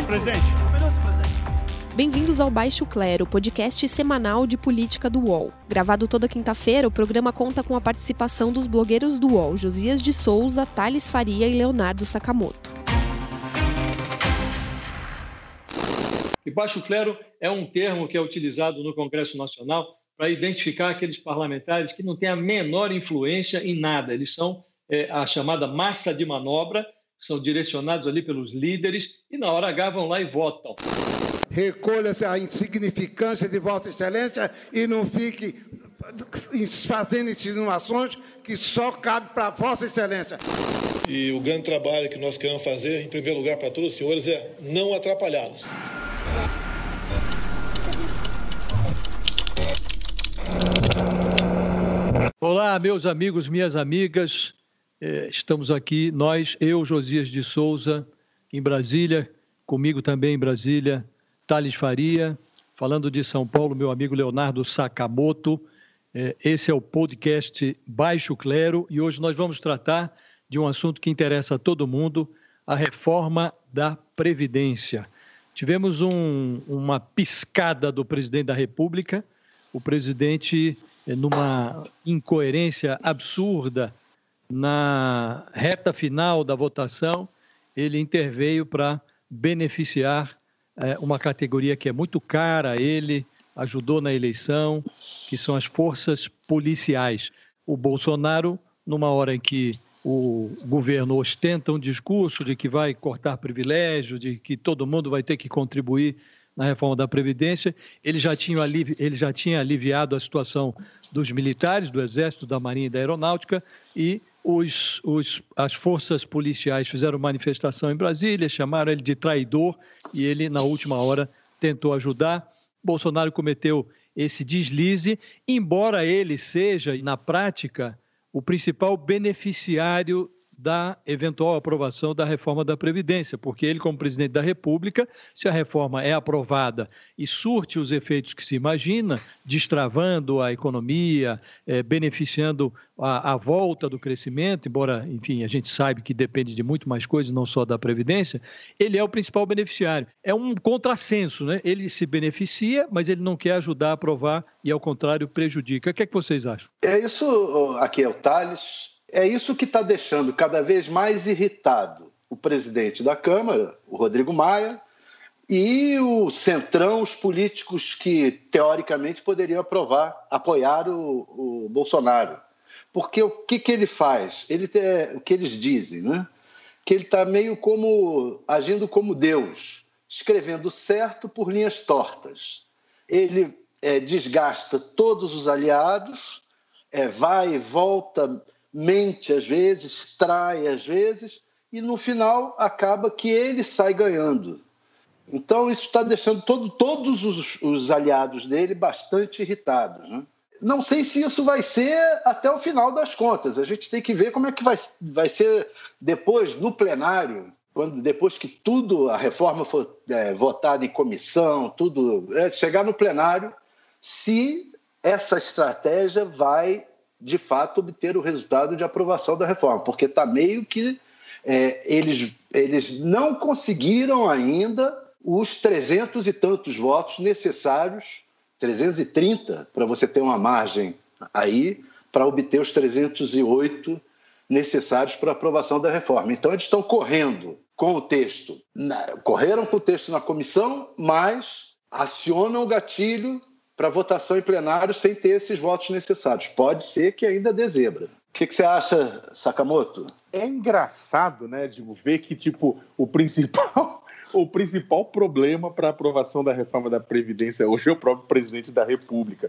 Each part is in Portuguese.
senhor presidente. Bem-vindos ao Baixo Clero, podcast semanal de política do UOL. Gravado toda quinta-feira, o programa conta com a participação dos blogueiros do UOL, Josias de Souza, Thales Faria e Leonardo Sakamoto. E baixo clero é um termo que é utilizado no Congresso Nacional para identificar aqueles parlamentares que não têm a menor influência em nada. Eles são é, a chamada massa de manobra, são direcionados ali pelos líderes e na hora H vão lá e votam. Recolha-se a insignificância de Vossa Excelência e não fique fazendo insinuações que só cabe para Vossa Excelência. E o grande trabalho que nós queremos fazer, em primeiro lugar, para todos os senhores, é não atrapalhá-los. Olá, meus amigos, minhas amigas. É, estamos aqui, nós, eu, Josias de Souza, em Brasília, comigo também em Brasília, Thales Faria, falando de São Paulo, meu amigo Leonardo Sakamoto. É, esse é o podcast Baixo Clero e hoje nós vamos tratar de um assunto que interessa a todo mundo, a reforma da Previdência. Tivemos um, uma piscada do presidente da República, o presidente, é, numa incoerência absurda, na reta final da votação, ele interveio para beneficiar é, uma categoria que é muito cara a ele, ajudou na eleição, que são as forças policiais. O Bolsonaro, numa hora em que o governo ostenta um discurso de que vai cortar privilégio, de que todo mundo vai ter que contribuir na reforma da Previdência, ele já tinha, alivi ele já tinha aliviado a situação dos militares, do Exército, da Marinha e da Aeronáutica, e os, os, as forças policiais fizeram manifestação em Brasília, chamaram ele de traidor e ele, na última hora, tentou ajudar. Bolsonaro cometeu esse deslize, embora ele seja, na prática, o principal beneficiário da eventual aprovação da reforma da Previdência, porque ele, como presidente da República, se a reforma é aprovada e surte os efeitos que se imagina, destravando a economia, é, beneficiando a, a, volta do crescimento, embora, enfim, a gente sabe que depende de muito mais coisas, não só da Previdência, ele é o principal beneficiário. É um contrassenso, né? Ele se beneficia, mas ele não quer ajudar a aprovar e, ao contrário, prejudica. O que é que vocês acham? É isso, aqui é o Thales, é isso que está deixando cada vez mais irritado o presidente da Câmara, o Rodrigo Maia, e o centrão, os políticos que teoricamente poderiam aprovar, apoiar o, o Bolsonaro. Porque o que, que ele faz? Ele é, o que eles dizem, né? Que ele está meio como agindo como Deus, escrevendo certo por linhas tortas. Ele é, desgasta todos os aliados, é, vai e volta mente às vezes, trai às vezes, e no final acaba que ele sai ganhando. Então isso está deixando todo, todos os, os, aliados dele bastante irritados. Né? Não sei se isso vai ser até o final das contas. A gente tem que ver como é que vai, vai ser depois no plenário, quando depois que tudo a reforma for é, votada em comissão, tudo é, chegar no plenário, se essa estratégia vai de fato, obter o resultado de aprovação da reforma, porque está meio que é, eles, eles não conseguiram ainda os trezentos e tantos votos necessários, 330, para você ter uma margem aí, para obter os 308 necessários para aprovação da reforma. Então, eles estão correndo com o texto, correram com o texto na comissão, mas acionam o gatilho para votação em plenário sem ter esses votos necessários. Pode ser que ainda dê zebra. O que, que, você acha, Sakamoto? É engraçado, né, de ver que tipo o principal o principal problema para a aprovação da reforma da Previdência hoje é o próprio presidente da República.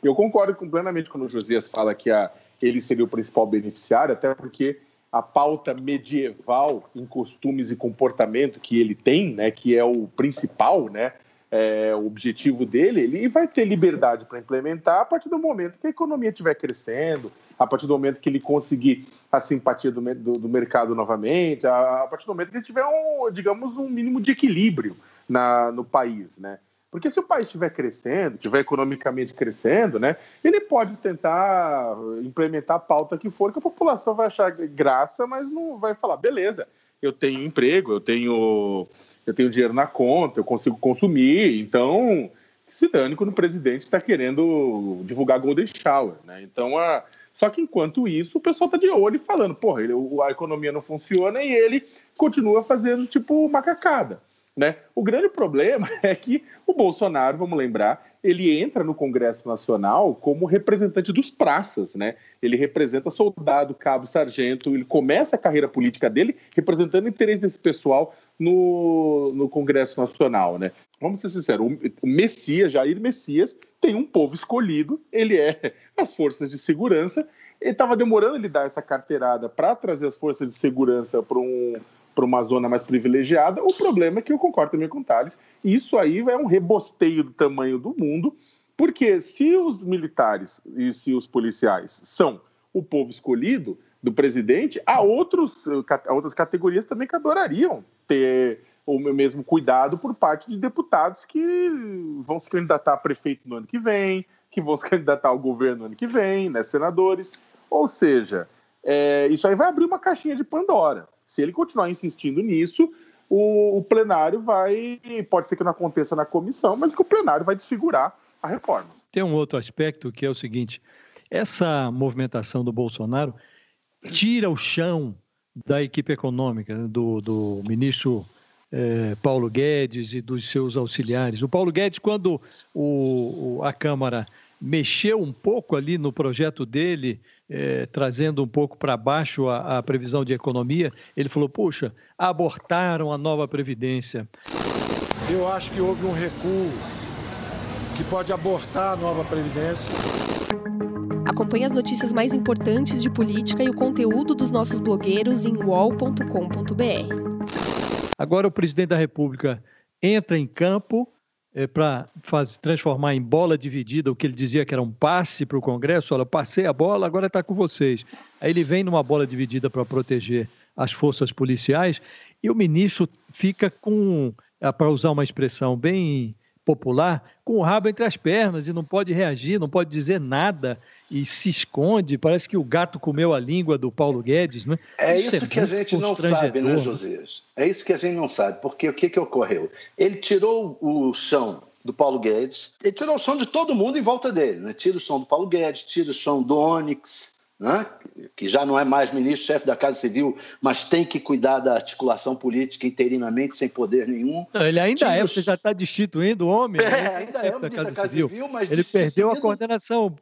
Eu concordo plenamente quando o Josias fala que a, ele seria o principal beneficiário, até porque a pauta medieval em costumes e comportamento que ele tem, né, que é o principal, né, é, o objetivo dele, ele vai ter liberdade para implementar a partir do momento que a economia estiver crescendo, a partir do momento que ele conseguir a simpatia do, do, do mercado novamente, a, a, partir do momento que ele tiver um, digamos, um mínimo de equilíbrio na, no país, né? Porque se o país estiver crescendo, estiver economicamente crescendo, né, ele pode tentar implementar a pauta que for, que a população vai achar graça, mas não vai falar, beleza, eu tenho emprego, eu tenho eu tenho dinheiro na conta, eu consigo consumir, então se dane quando o presidente está querendo divulgar Golden Shower, né? Então, a... só que enquanto isso, o pessoal está de olho falando, porra, ele, a economia não funciona e ele continua fazendo, tipo, macacada, né? O grande problema é que o Bolsonaro, vamos lembrar, ele entra no Congresso Nacional como representante dos praças, né? Ele representa soldado, cabo, sargento, ele começa a carreira política dele representando o interesse desse pessoal no, no Congresso Nacional, né? Vamos ser sinceros, o Messias, Jair Messias, tem um povo escolhido, ele é as forças de segurança, ele estava demorando ele dar essa carteirada para trazer as forças de segurança para um, uma zona mais privilegiada. O problema é que eu concordo também com o Thales, isso aí é um rebosteio do tamanho do mundo, porque se os militares e se os policiais são o povo escolhido do presidente, há, outros, há outras categorias também que adorariam ter o mesmo cuidado por parte de deputados que vão se candidatar a prefeito no ano que vem, que vão se candidatar ao governo no ano que vem, né, senadores. Ou seja, é, isso aí vai abrir uma caixinha de Pandora. Se ele continuar insistindo nisso, o, o, plenário vai. Pode ser que não aconteça na comissão, mas que o plenário vai desfigurar a reforma. Tem um outro aspecto que é o seguinte: essa movimentação do Bolsonaro tira o chão da equipe econômica, do, do ministro eh, Paulo Guedes e dos seus auxiliares. O Paulo Guedes, quando o, a Câmara mexeu um pouco ali no projeto dele, é, trazendo um pouco para baixo a, a, previsão de economia, ele falou: puxa, abortaram a nova Previdência. Eu acho que houve um recuo que pode abortar a nova Previdência. Acompanhe as notícias mais importantes de política e o conteúdo dos nossos blogueiros em wall.com.br. Agora o presidente da República entra em campo é, para transformar em bola dividida o que ele dizia que era um passe para o Congresso. Olha, passei a bola, agora está com vocês. Aí ele vem numa bola dividida para proteger as forças policiais e o ministro fica com, é, para usar uma expressão bem popular, com o rabo entre as pernas e não pode reagir, não pode dizer nada e se esconde. Parece que o gato comeu a língua do Paulo Guedes. Né? É isso, isso é que a gente não sabe, né, Josias? É isso que a gente não sabe, porque o que, que ocorreu? Ele tirou o chão do Paulo Guedes, ele tirou o chão de todo mundo em volta dele. Né? Tira o chão do Paulo Guedes, tira o chão do Onyx, né? que já não é mais ministro, chefe da Casa Civil, mas tem que cuidar da articulação política interinamente, sem poder nenhum. Não, ele ainda Tira é, você já está destituindo o homem. É, né? ainda é o ministro da Casa, Casa Civil, Civil, mas ele perdeu a coordenação.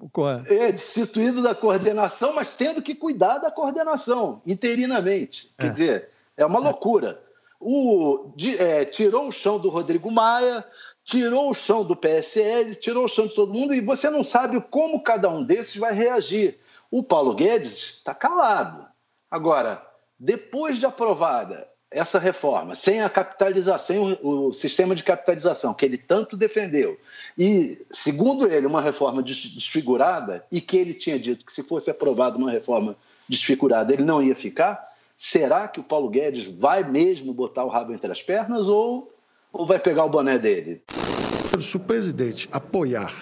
É, destituído da coordenação, mas tendo que cuidar da coordenação interinamente. Quer é. dizer, é uma loucura. O, de, é, tirou o chão do Rodrigo Maia, tirou o chão do PSL, tirou o chão de todo mundo, e você não sabe como cada um desses vai reagir. O Paulo Guedes está calado. Agora, depois de aprovada essa reforma, sem a capitalização, o sistema de capitalização que ele tanto defendeu, e, segundo ele, uma reforma desfigurada, e que ele tinha dito que se fosse aprovada uma reforma desfigurada ele não ia ficar, será que o Paulo Guedes vai mesmo botar o rabo entre as pernas ou, ou vai pegar o boné dele? Se o presidente apoiar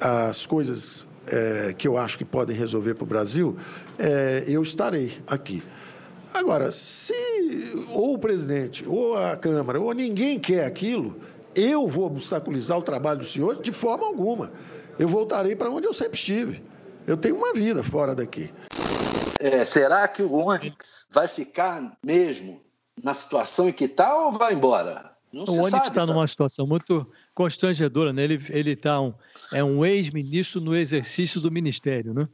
as coisas é, que eu acho que podem resolver para o Brasil, é, eu estarei aqui. Agora, se ou o presidente, ou a Câmara, ou ninguém quer aquilo, eu vou obstaculizar o trabalho dos senhores de forma alguma. Eu voltarei para onde eu sempre estive. Eu tenho uma vida fora daqui. É, será que o Onyx vai ficar mesmo na situação em que está ou vai embora? Não o Onyx está tá? numa situação muito constrangedora, né? Ele ele está um é um ex-ministro no exercício do ministério, né?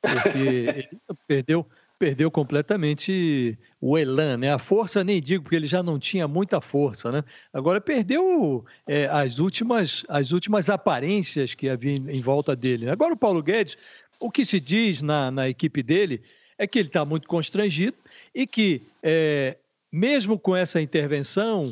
Porque ele perdeu perdeu completamente o elan, né? A força nem digo porque ele já não tinha muita força, né? Agora perdeu é, as últimas as últimas aparências que havia em, em volta dele. Agora o Paulo Guedes, o que se diz na, na equipe dele é que ele está muito constrangido e que é, mesmo com essa intervenção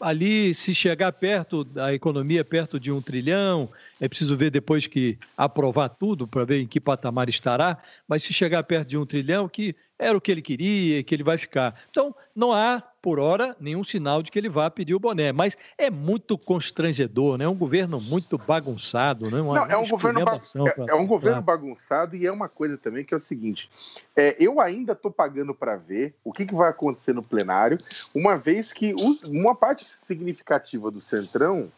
ali, se chegar perto da economia, perto de um trilhão, é preciso ver depois que aprovar tudo para ver em que patamar estará, mas se chegar perto de um trilhão, que era o que ele queria, que ele vai ficar. Então, não há, por hora, nenhum sinal de que ele vá pedir o boné. Mas é muito constrangedor, né? É um governo muito bagunçado, né? Uma, não, é um governo, ba é, é, um governo bagunçado e é uma coisa também que é o seguinte: é, eu ainda estou pagando para ver o que, que, vai acontecer no plenário, uma vez que uma parte significativa do Centrão,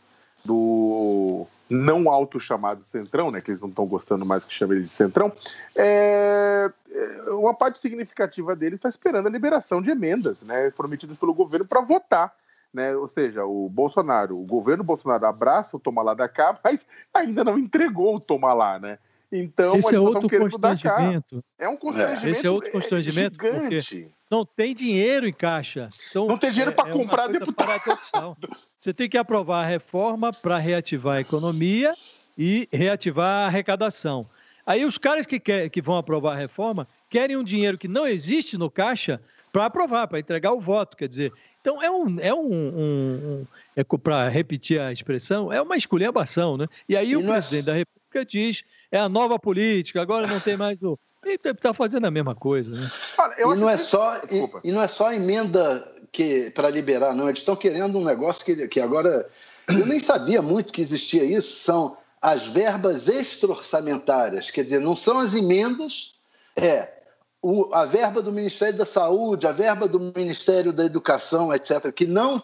do não alto chamado Centrão, né, que eles não estão gostando mais que chame ele de Centrão, é, é, uma parte significativa deles está esperando a liberação de emendas né, prometidas pelo governo para votar. Né? Ou seja, o Bolsonaro, o governo Bolsonaro abraça o toma lá da cá, mas ainda não entregou o toma lá, né? Então, esse é outro constrangimento. É um constrangimento. Esse é outro constrangimento gigante. não tem dinheiro em caixa. Então, não tem dinheiro é, para é comprar deputado. Você tem que aprovar a reforma para reativar a economia e reativar a arrecadação. Aí os caras que, quer, que vão aprovar a reforma querem um dinheiro que não existe no caixa para aprovar, para entregar o voto. Quer dizer, então é um. É um, um, um é, para repetir a expressão, é uma esculhambação, né? E aí e o é presidente é... da República diz é a nova política, agora não tem mais o. Está fazendo a mesma coisa, né? e, não é só, e, e, não é só emenda que para liberar, não. Eles estão querendo um negócio que, que agora. Eu nem sabia muito que existia isso. São as verbas extra-orçamentárias. Quer dizer, não são as emendas, é o, a verba do Ministério da Saúde, a verba do Ministério da Educação, etc., que não,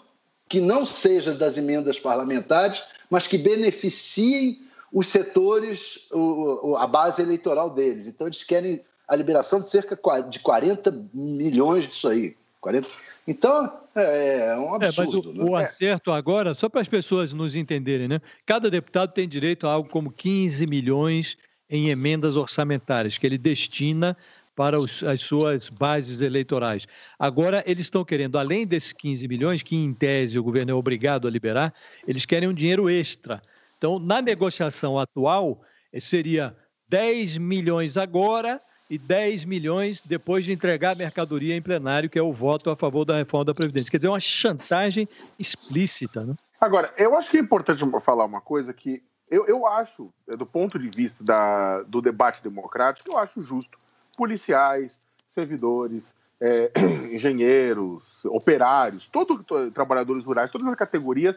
que não seja das emendas parlamentares, mas que beneficiem os setores, o, a base eleitoral deles. Então, eles querem a liberação de cerca de 40 milhões disso aí. 40... Então, é, é um absurdo. É, mas o, né? o acerto agora, só para as pessoas nos entenderem, né? Cada deputado tem direito a algo como 15 milhões em emendas orçamentárias, que ele destina para os, as suas bases eleitorais. Agora, eles estão querendo, além desses 15 milhões, que em tese o governo é obrigado a liberar, eles querem um dinheiro extra então, na negociação atual, eh, seria 10 milhões agora e 10 milhões depois de entregar a mercadoria em plenário, que é o voto a favor da reforma da Previdência. Quer dizer, uma chantagem explícita. Né? Agora, eu acho que é importante falar uma coisa que eu, eu acho, eh, do ponto de vista da, do debate democrático, eu acho justo policiais, servidores, é, engenheiros, operários, todos trabalhadores rurais, todas as categorias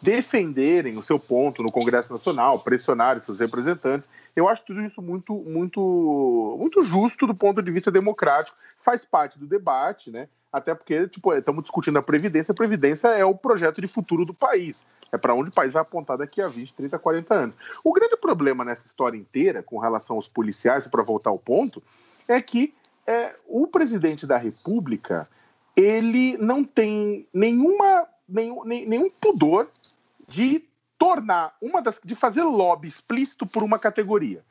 defenderem o seu ponto no Congresso Nacional, pressionarem seus representantes. Eu acho tudo isso muito, muito, muito justo do ponto de vista democrático. Faz parte do debate, né? Até porque tipo, estamos discutindo a Previdência. A Previdência é o projeto de futuro do país. É para onde o país vai apontar daqui a 20, 30, 40 anos. O grande problema nessa história inteira, com relação aos policiais, para voltar ao ponto, é que é, o presidente da República ele não tem nenhuma nenhum, nenhum pudor de tornar uma das. de fazer lobby explícito por uma categoria.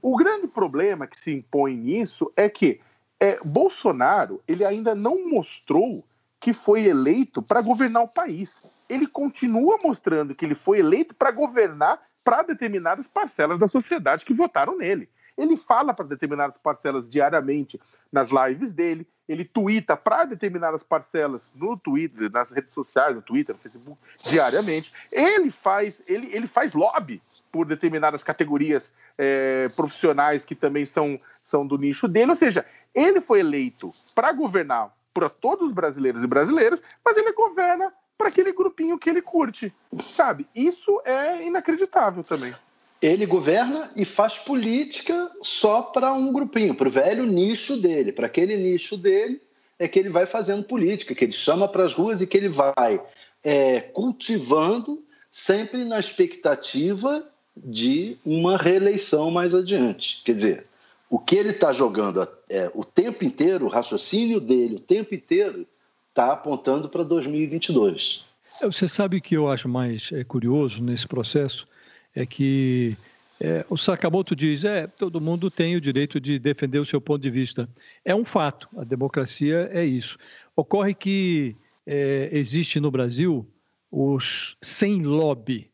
O grande problema que se impõe nisso é que é, Bolsonaro ele ainda não mostrou que foi eleito para governar o país. Ele continua mostrando que ele foi eleito para governar para determinadas parcelas da sociedade que votaram nele. Ele fala para determinadas parcelas diariamente nas lives dele, ele twitta para determinadas parcelas no Twitter, nas redes sociais, no Twitter, no Facebook, diariamente. Ele faz, ele, ele faz lobby por determinadas categorias é, profissionais que também são, são do nicho dele. Ou seja, ele foi eleito para governar para todos os brasileiros e brasileiras, mas ele governa para aquele grupinho que ele curte, sabe? Isso é inacreditável também ele governa e faz política só para um grupinho, para o velho nicho dele. Para aquele nicho dele é que ele vai fazendo política, que ele chama para as ruas e que ele vai é, cultivando sempre na expectativa de uma reeleição mais adiante. Quer dizer, o que ele está jogando é, o tempo inteiro, o raciocínio dele, o tempo inteiro, está apontando para 2022. É, você sabe que eu acho mais é, curioso nesse processo? É que é, o Sakamoto diz: é, todo mundo tem o direito de defender o seu ponto de vista. É um fato, a democracia é isso. Ocorre que é, existe no Brasil os sem lobby.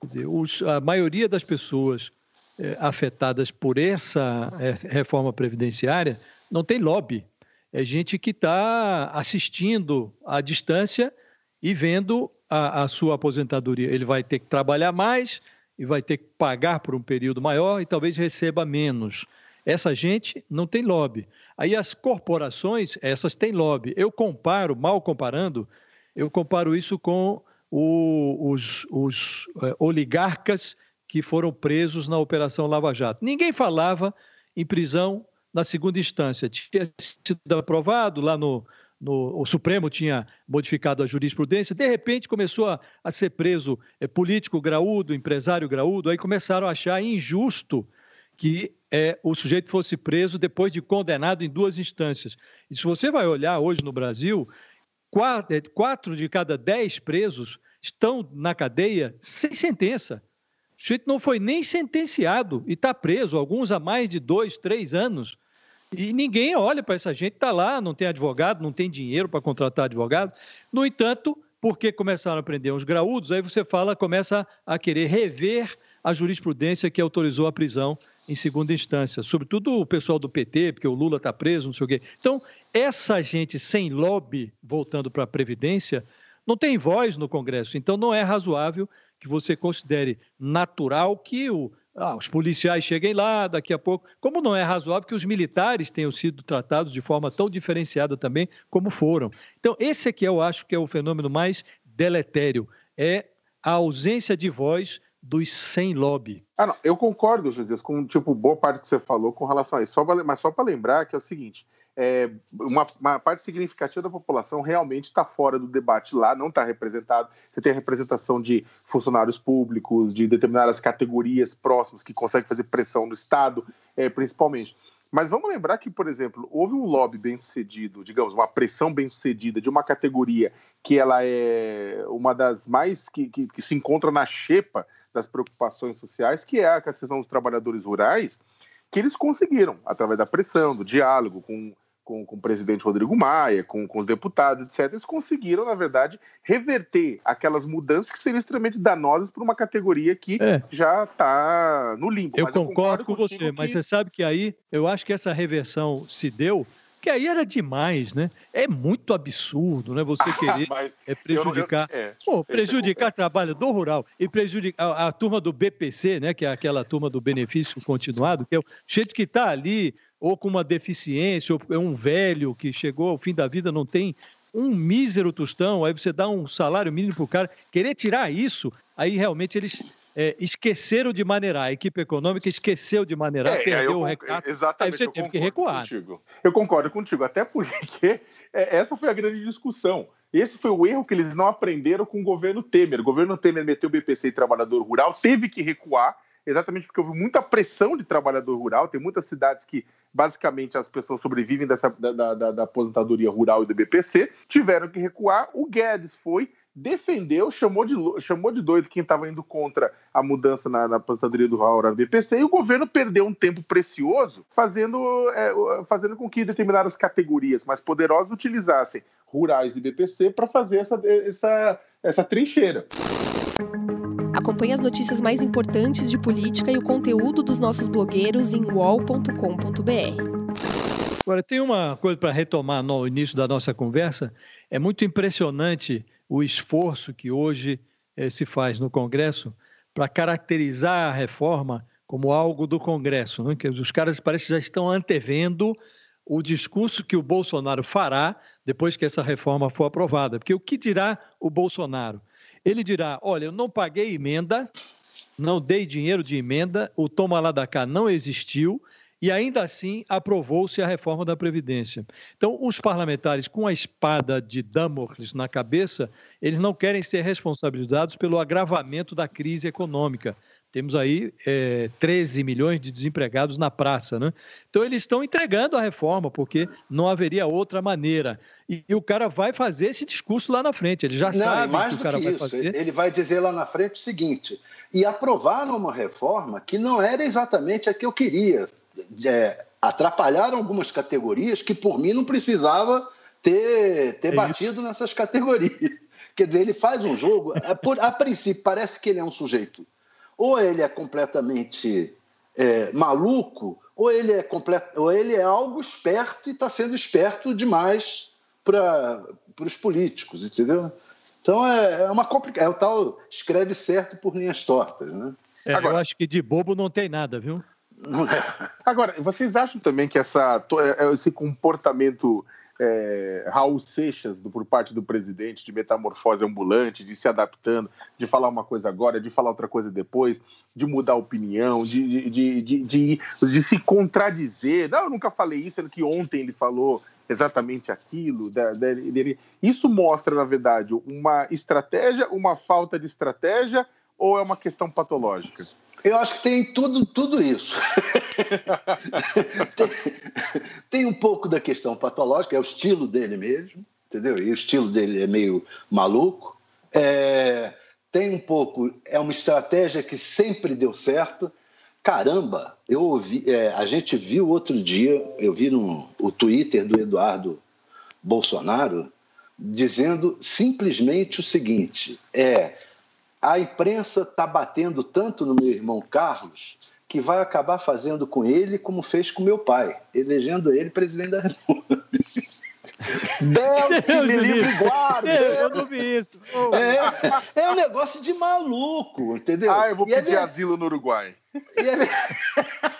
Quer dizer, os, a maioria das pessoas é, afetadas por essa é, reforma previdenciária não tem lobby. É gente que está assistindo à distância e vendo a, a sua aposentadoria. Ele vai ter que trabalhar mais, e vai ter que pagar por um período maior e talvez receba menos. Essa gente não tem lobby. Aí as corporações, essas têm lobby. Eu comparo, mal comparando, eu comparo isso com o, os, os é, oligarcas que foram presos na Operação Lava Jato. Ninguém falava em prisão na segunda instância. Tinha sido aprovado lá no, no, o Supremo tinha modificado a jurisprudência, de repente começou a, a ser preso é, político graúdo, empresário graúdo, aí começaram a achar injusto que é, o sujeito fosse preso depois de condenado em duas instâncias. E se você vai olhar hoje no Brasil, quatro, é, quatro de cada dez presos estão na cadeia sem sentença. O sujeito não foi nem sentenciado e está preso, alguns há mais de dois, três anos. E ninguém olha para essa gente, está lá, não tem advogado, não tem dinheiro para contratar advogado. No entanto, porque começaram a prender uns graúdos, aí você fala, começa a querer rever a jurisprudência que autorizou a prisão em segunda instância, sobretudo o pessoal do PT, porque o Lula está preso, não sei o quê. Então, essa gente sem lobby, voltando para a Previdência, não tem voz no Congresso. Então, não é razoável que você considere natural que o, ah, os policiais cheguem lá daqui a pouco. Como não é razoável que os militares tenham sido tratados de forma tão diferenciada também como foram. Então, esse aqui eu acho que é o fenômeno mais deletério, é a ausência de voz dos sem lobby. Ah, não, eu concordo, José, com tipo boa parte que você falou com relação a isso. Só, mas só para lembrar que é o seguinte: é, uma, uma, parte significativa da população realmente está fora do debate lá, não está representado. Você tem a representação de funcionários públicos, de determinadas categorias próximas que conseguem fazer pressão no Estado, é, principalmente. Mas vamos lembrar que, por exemplo, houve um lobby bem sucedido, digamos, uma pressão bem sucedida de uma categoria que ela é uma das mais que, que, que se encontra na xepa das preocupações sociais, que é a questão dos trabalhadores rurais, que eles conseguiram, através da pressão, do diálogo com com, com o presidente Rodrigo Maia, com, com os deputados, etc., eles conseguiram, na verdade, reverter aquelas mudanças que seriam extremamente danosas para uma categoria que é. já está no limbo. Eu concordo, eu concordo, com você, que... mas você sabe que aí eu acho que essa reversão se deu que aí era demais, né? É muito absurdo, né? Você querer é, prejudicar, eu, eu, é, pô, prejudicar trabalhador rural e prejudicar a, a, turma do BPC, né? Que é aquela turma do benefício continuado, que é o jeito que está ali, ou com uma deficiência, ou é um velho que chegou ao fim da vida, não tem um mísero tostão, aí você dá um salário mínimo para o cara, querer tirar isso, aí realmente eles é, esqueceram de maneirar, a equipe econômica esqueceu de maneirar, é, perdeu eu, o recado, exatamente, aí você teve que recuar. Contigo. Eu concordo contigo, até porque é, essa foi a grande discussão. Esse foi o erro que eles não aprenderam com o governo Temer. O governo Temer meteu o BPC e trabalhador rural, teve que recuar, exatamente porque houve muita pressão de trabalhador rural. Tem muitas cidades que, basicamente, as pessoas sobrevivem dessa, da, da, da aposentadoria rural e do BPC, tiveram que recuar. O Guedes foi defendeu, chamou de, chamou de doido quem estava indo contra a mudança na, na aposentadoria do Raul VPC, e o governo perdeu um tempo precioso fazendo, é, fazendo com que determinadas categorias mais poderosas utilizassem rurais e BPC para fazer essa, essa, essa trincheira. Acompanhe as notícias mais importantes de política e o conteúdo dos nossos blogueiros em wall.com.br. Agora, tem uma coisa para retomar no início da nossa conversa. É muito impressionante o esforço que hoje eh, se faz no Congresso para caracterizar a reforma como algo do Congresso, né? que os caras parece já estão antevendo o discurso que o Bolsonaro fará depois que essa reforma for aprovada. Porque o que dirá o Bolsonaro? Ele dirá: olha, eu não paguei emenda, não dei dinheiro de emenda, o toma lá da cá não existiu, e ainda assim aprovou-se a reforma da Previdência. Então, os parlamentares, com a espada de Damocles na cabeça, eles não querem ser responsabilizados pelo agravamento da crise econômica. Temos aí é, 13 milhões de desempregados na praça. Né? Então, eles estão entregando a reforma, porque não haveria outra maneira. E, e o cara vai fazer esse discurso lá na frente. Ele já não, sabe o que o cara que vai isso, fazer. Ele vai dizer lá na frente o seguinte: e aprovaram uma reforma que não era exatamente a que eu queria é, atrapalharam algumas categorias que, por mim, não precisava ter, ter é batido isso. nessas categorias. Quer dizer, ele faz um jogo, a, por, a princípio, parece que ele é um sujeito. Ou ele é completamente é, maluco, ou ele é, complet, ou ele é algo esperto e está sendo esperto demais para os políticos, entendeu? Então é, é uma complicação. É o tal escreve certo por linhas tortas, né? É, Agora, eu acho que de bobo não tem nada, viu? Agora, vocês acham também que essa, é, esse comportamento é, Raul Seixas do, por parte do presidente de metamorfose ambulante, de se adaptando, de falar uma coisa agora, de falar outra coisa depois, de mudar a opinião, de, de, de, de, de se contradizer. Não, eu nunca falei isso, sendo que ontem ele falou exatamente aquilo. Dele. Isso mostra, na verdade, uma estratégia, uma falta de estratégia ou é uma questão patológica? Eu acho que tem tudo, tudo isso. tem, tem, um pouco da questão patológica, é o estilo dele mesmo, entendeu? E o estilo dele é meio maluco. É, tem um pouco, é uma estratégia que sempre deu certo. Caramba, eu ouvi, é, a gente viu outro dia, eu vi no o Twitter do Eduardo Bolsonaro dizendo simplesmente o seguinte: é a imprensa está batendo tanto no meu irmão Carlos que vai acabar fazendo com ele como fez com meu pai, elegendo ele presidente da República. Deus me livre guarda! Eu não vi isso. É, é um negócio de maluco, entendeu? Ah, eu vou e pedir é... asilo no Uruguai. E é...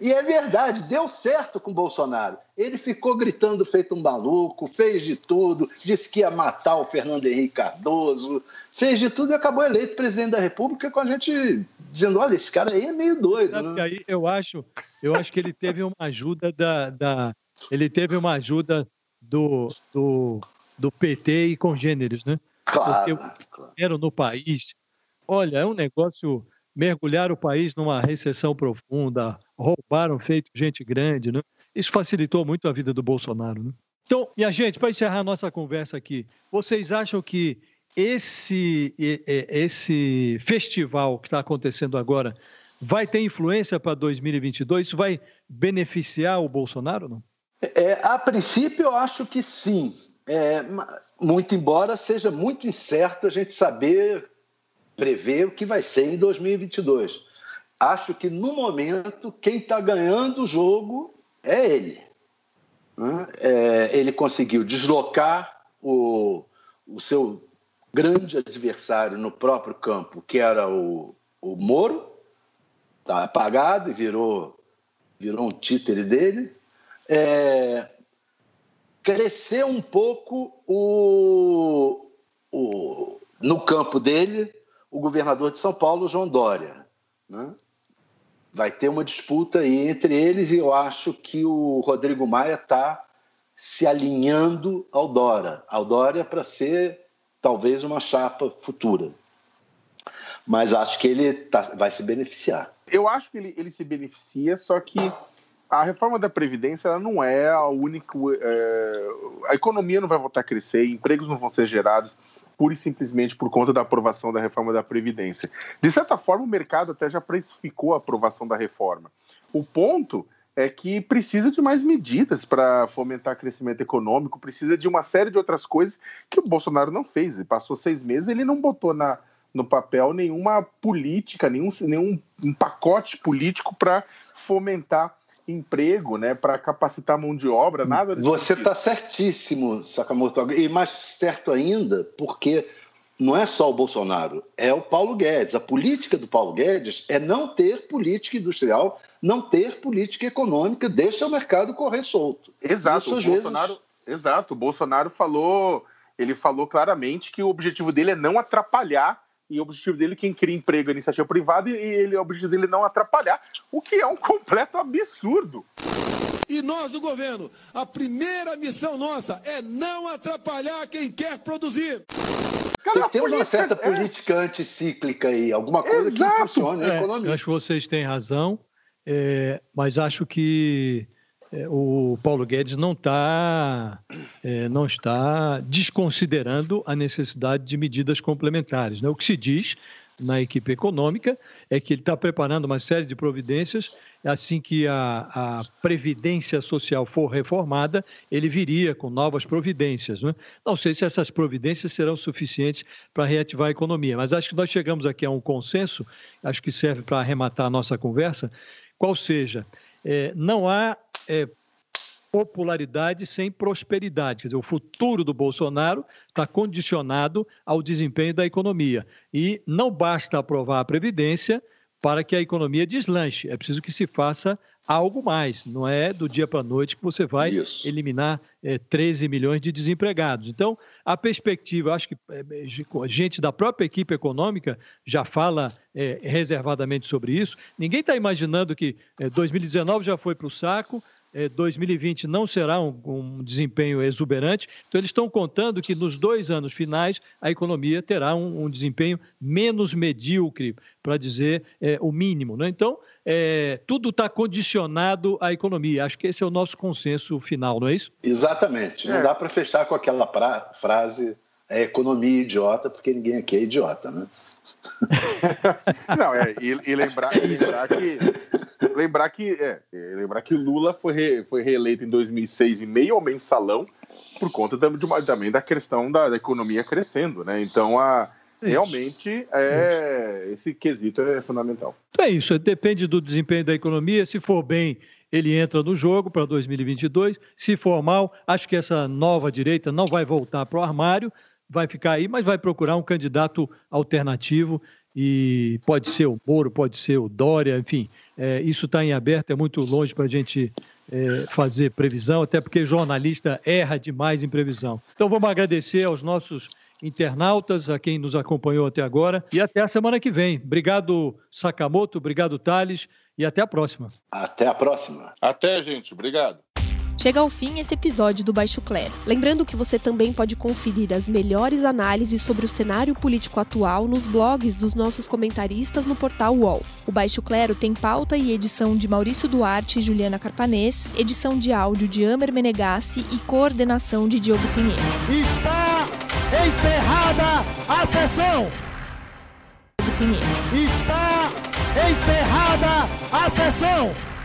E é verdade, deu certo com o Bolsonaro. Ele ficou gritando feito um maluco, fez de tudo, disse que ia matar o Fernando Henrique Cardoso, fez de tudo e acabou eleito presidente da República com a gente dizendo: olha, esse cara aí é meio doido. Né? aí eu acho, eu acho que ele teve uma ajuda da. da ele teve uma ajuda do, do, do PT e congêneres, né? Claro, Porque claro. no país. Olha, é um negócio mergulhar o país numa recessão profunda, roubaram feito gente grande, né? Isso facilitou muito a vida do Bolsonaro, né? Então, minha gente, para encerrar a nossa conversa aqui, vocês acham que esse, esse festival que está acontecendo agora vai ter influência para 2022? Isso vai beneficiar o Bolsonaro, não? É, a princípio, eu acho que sim. É, muito embora seja muito incerto a gente saber prever o que vai ser em 2022. Acho que no momento quem está ganhando o jogo é ele. Né? É, ele conseguiu deslocar o, o seu grande adversário no próprio campo, que era o, o Moro, está apagado e virou, virou um títere dele. É, cresceu um pouco o, o, no campo dele o governador de São Paulo, João Dória. Né? Vai ter uma disputa aí entre eles e eu acho que o Rodrigo Maia está se alinhando ao Dória, ao Dória para ser talvez uma chapa futura. Mas acho que ele tá, vai se beneficiar. Eu acho que ele, ele se beneficia, só que a reforma da Previdência ela não é a única. É, a economia não vai voltar a crescer, empregos não vão ser gerados pura e simplesmente por conta da aprovação da reforma da Previdência. De certa forma, o mercado até já precificou a aprovação da reforma. O ponto é que precisa de mais medidas para fomentar crescimento econômico, precisa de uma série de outras coisas que o Bolsonaro não fez. Ele passou seis meses, ele não botou na, no papel nenhuma política, nenhum, nenhum um pacote político para fomentar emprego, né, para capacitar mão de obra, nada Você está certíssimo, Sakamoto. E mais certo ainda, porque não é só o Bolsonaro, é o Paulo Guedes. A política do Paulo Guedes é não ter política industrial, não ter política econômica, deixa o mercado correr solto. Exato, Isso, o Bolsonaro, vezes... exato, o Bolsonaro falou, ele falou claramente que o objetivo dele é não atrapalhar e o objetivo dele, quem cria emprego é iniciativa privada, e ele, o objetivo dele é não atrapalhar, o que é um completo absurdo. E nós do governo, a primeira missão nossa é não atrapalhar quem quer produzir. Tem que ter uma certa é... política anticíclica aí, alguma coisa Exato. que funcione a é, economia. Eu acho que vocês têm razão, é, mas acho que o Paulo Guedes não está é, não está desconsiderando a necessidade de medidas complementares. Né? O que se diz na equipe econômica é que ele está preparando uma série de providências. Assim que a, a Previdência Social for reformada, ele viria com novas providências. Né? Não sei se essas providências serão suficientes para reativar a economia, mas acho que nós chegamos aqui a um consenso, acho que serve para arrematar a nossa conversa, qual seja, é, não há é, popularidade sem prosperidade. Quer dizer, o futuro do Bolsonaro está condicionado ao desempenho da economia. E não basta aprovar a Previdência, para que a economia deslanche. É preciso que se faça algo mais. Não é do dia para a noite que você vai Isso. eliminar é, 13 milhões de desempregados. Então, a perspectiva, acho que é, gente da própria equipe econômica já fala é, reservadamente sobre isso. Ninguém está imaginando que 2019 é, já foi para o saco, 2020 é, não será um, um, desempenho exuberante. Então, eles estão contando que nos dois anos finais a economia terá um, um desempenho menos medíocre, para dizer é, o mínimo. Né? Então, é, tudo está condicionado à economia. Acho que esse é o nosso consenso final, não é isso? Exatamente. Não é. dá para fechar com aquela pra, frase é economia idiota, porque ninguém aqui é idiota, né? Não, é, e, e lembrar, e lembrar que lembrar que é, lembrar que Lula foi, re, foi reeleito em 2006 e meio ao mensalão por conta de uma, também da questão da, da, economia crescendo, né? Então a realmente é esse quesito é fundamental. Então é isso, depende do desempenho da economia. Se for bem, ele entra no jogo para 2022. Se for mal, acho que essa nova direita não vai voltar para o armário, vai ficar aí, mas vai procurar um candidato alternativo e pode ser o Moro, pode ser o Dória, enfim, é, isso está em aberto, é muito longe para a gente é, fazer previsão, até porque jornalista erra demais em previsão. Então vamos agradecer aos nossos internautas, a quem nos acompanhou até agora e até a semana que vem. Obrigado, Sakamoto, obrigado, Thales, e até a próxima. Até a próxima. Até, gente. Obrigado. Chega ao fim esse episódio do Baixo Clero. Lembrando que você também pode conferir as melhores análises sobre o cenário político atual nos blogs dos nossos comentaristas no portal UOL. O Baixo Clero tem pauta e edição de Maurício Duarte e Juliana Carpanês, edição de áudio de Amer Menegassi e coordenação de Diogo Pinheiro. Está encerrada a sessão! Está encerrada a sessão!